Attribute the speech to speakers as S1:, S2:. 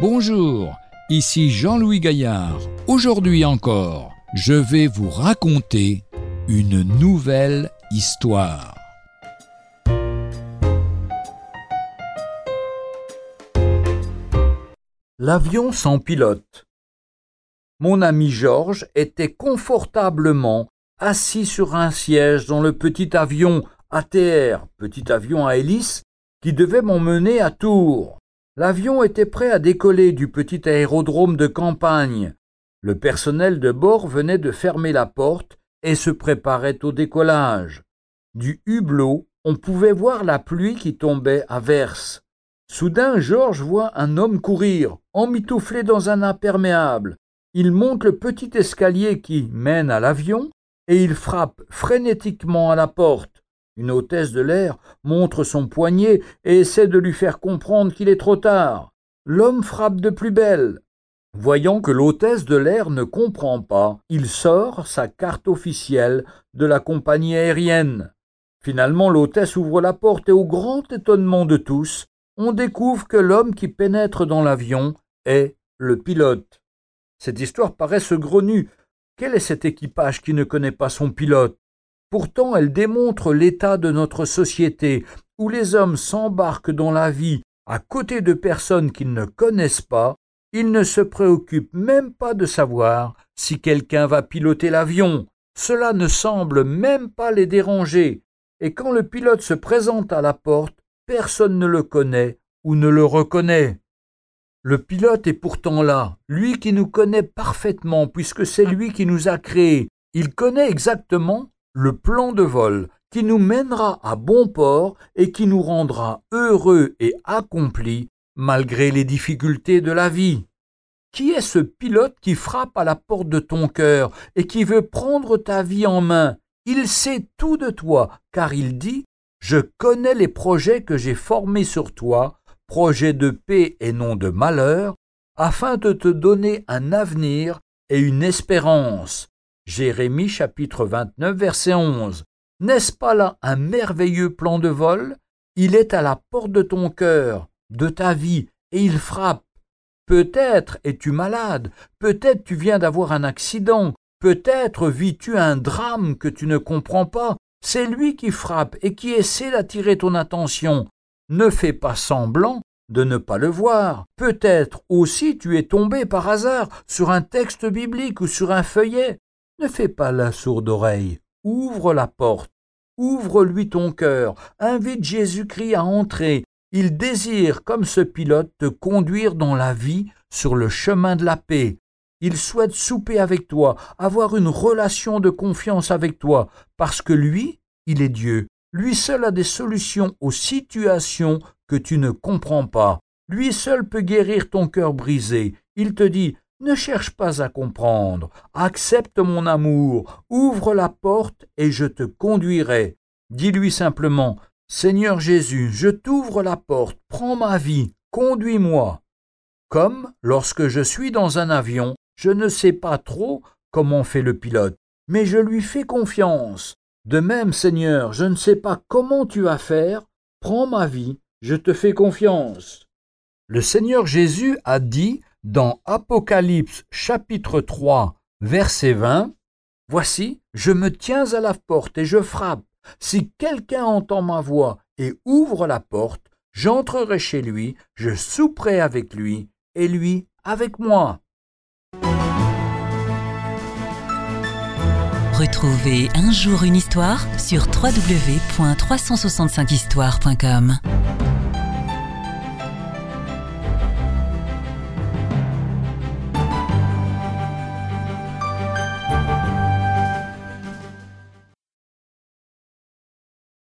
S1: Bonjour, ici Jean-Louis Gaillard. Aujourd'hui encore, je vais vous raconter une nouvelle histoire.
S2: L'avion sans pilote. Mon ami Georges était confortablement assis sur un siège dans le petit avion ATR, petit avion à hélice, qui devait m'emmener à Tours. L'avion était prêt à décoller du petit aérodrome de campagne. Le personnel de bord venait de fermer la porte et se préparait au décollage. Du hublot, on pouvait voir la pluie qui tombait à verse. Soudain, Georges voit un homme courir, emmitouflé dans un imperméable. Il monte le petit escalier qui mène à l'avion et il frappe frénétiquement à la porte. Une hôtesse de l'air montre son poignet et essaie de lui faire comprendre qu'il est trop tard. L'homme frappe de plus belle. Voyant que l'hôtesse de l'air ne comprend pas, il sort sa carte officielle de la compagnie aérienne. Finalement, l'hôtesse ouvre la porte et au grand étonnement de tous, on découvre que l'homme qui pénètre dans l'avion est le pilote. Cette histoire paraît saugrenue. Quel est cet équipage qui ne connaît pas son pilote? Pourtant, elle démontre l'état de notre société, où les hommes s'embarquent dans la vie à côté de personnes qu'ils ne connaissent pas, ils ne se préoccupent même pas de savoir si quelqu'un va piloter l'avion. Cela ne semble même pas les déranger. Et quand le pilote se présente à la porte, personne ne le connaît ou ne le reconnaît. Le pilote est pourtant là, lui qui nous connaît parfaitement, puisque c'est lui qui nous a créés. Il connaît exactement le plan de vol qui nous mènera à bon port et qui nous rendra heureux et accomplis malgré les difficultés de la vie. Qui est ce pilote qui frappe à la porte de ton cœur et qui veut prendre ta vie en main? Il sait tout de toi, car il dit je connais les projets que j'ai formés sur toi, projets de paix et non de malheur, afin de te donner un avenir et une espérance. Jérémie chapitre 29 verset 11. N'est-ce pas là un merveilleux plan de vol? Il est à la porte de ton cœur, de ta vie, et il frappe. Peut-être es-tu malade, peut-être tu viens d'avoir un accident, peut-être vis-tu un drame que tu ne comprends pas, c'est lui qui frappe et qui essaie d'attirer ton attention. Ne fais pas semblant de ne pas le voir. Peut-être aussi tu es tombé par hasard sur un texte biblique ou sur un feuillet. Ne fais pas la sourde oreille. Ouvre la porte. Ouvre-lui ton cœur. Invite Jésus-Christ à entrer. Il désire, comme ce pilote, te conduire dans la vie sur le chemin de la paix. Il souhaite souper avec toi, avoir une relation de confiance avec toi, parce que lui, il est Dieu. Lui seul a des solutions aux situations que tu ne comprends pas. Lui seul peut guérir ton cœur brisé. Il te dit Ne cherche pas à comprendre. Accepte mon amour. Ouvre la porte et je te conduirai. Dis-lui simplement Seigneur Jésus, je t'ouvre la porte, prends ma vie, conduis-moi. Comme lorsque je suis dans un avion je ne sais pas trop comment fait le pilote, mais je lui fais confiance. De même, Seigneur, je ne sais pas comment tu vas faire, prends ma vie, je te fais confiance. Le Seigneur Jésus a dit dans Apocalypse chapitre 3 verset 20, Voici, je me tiens à la porte et je frappe. Si quelqu'un entend ma voix et ouvre la porte, j'entrerai chez lui, je souperai avec lui et lui avec moi.
S3: Retrouvez un jour une histoire sur www.365histoire.com.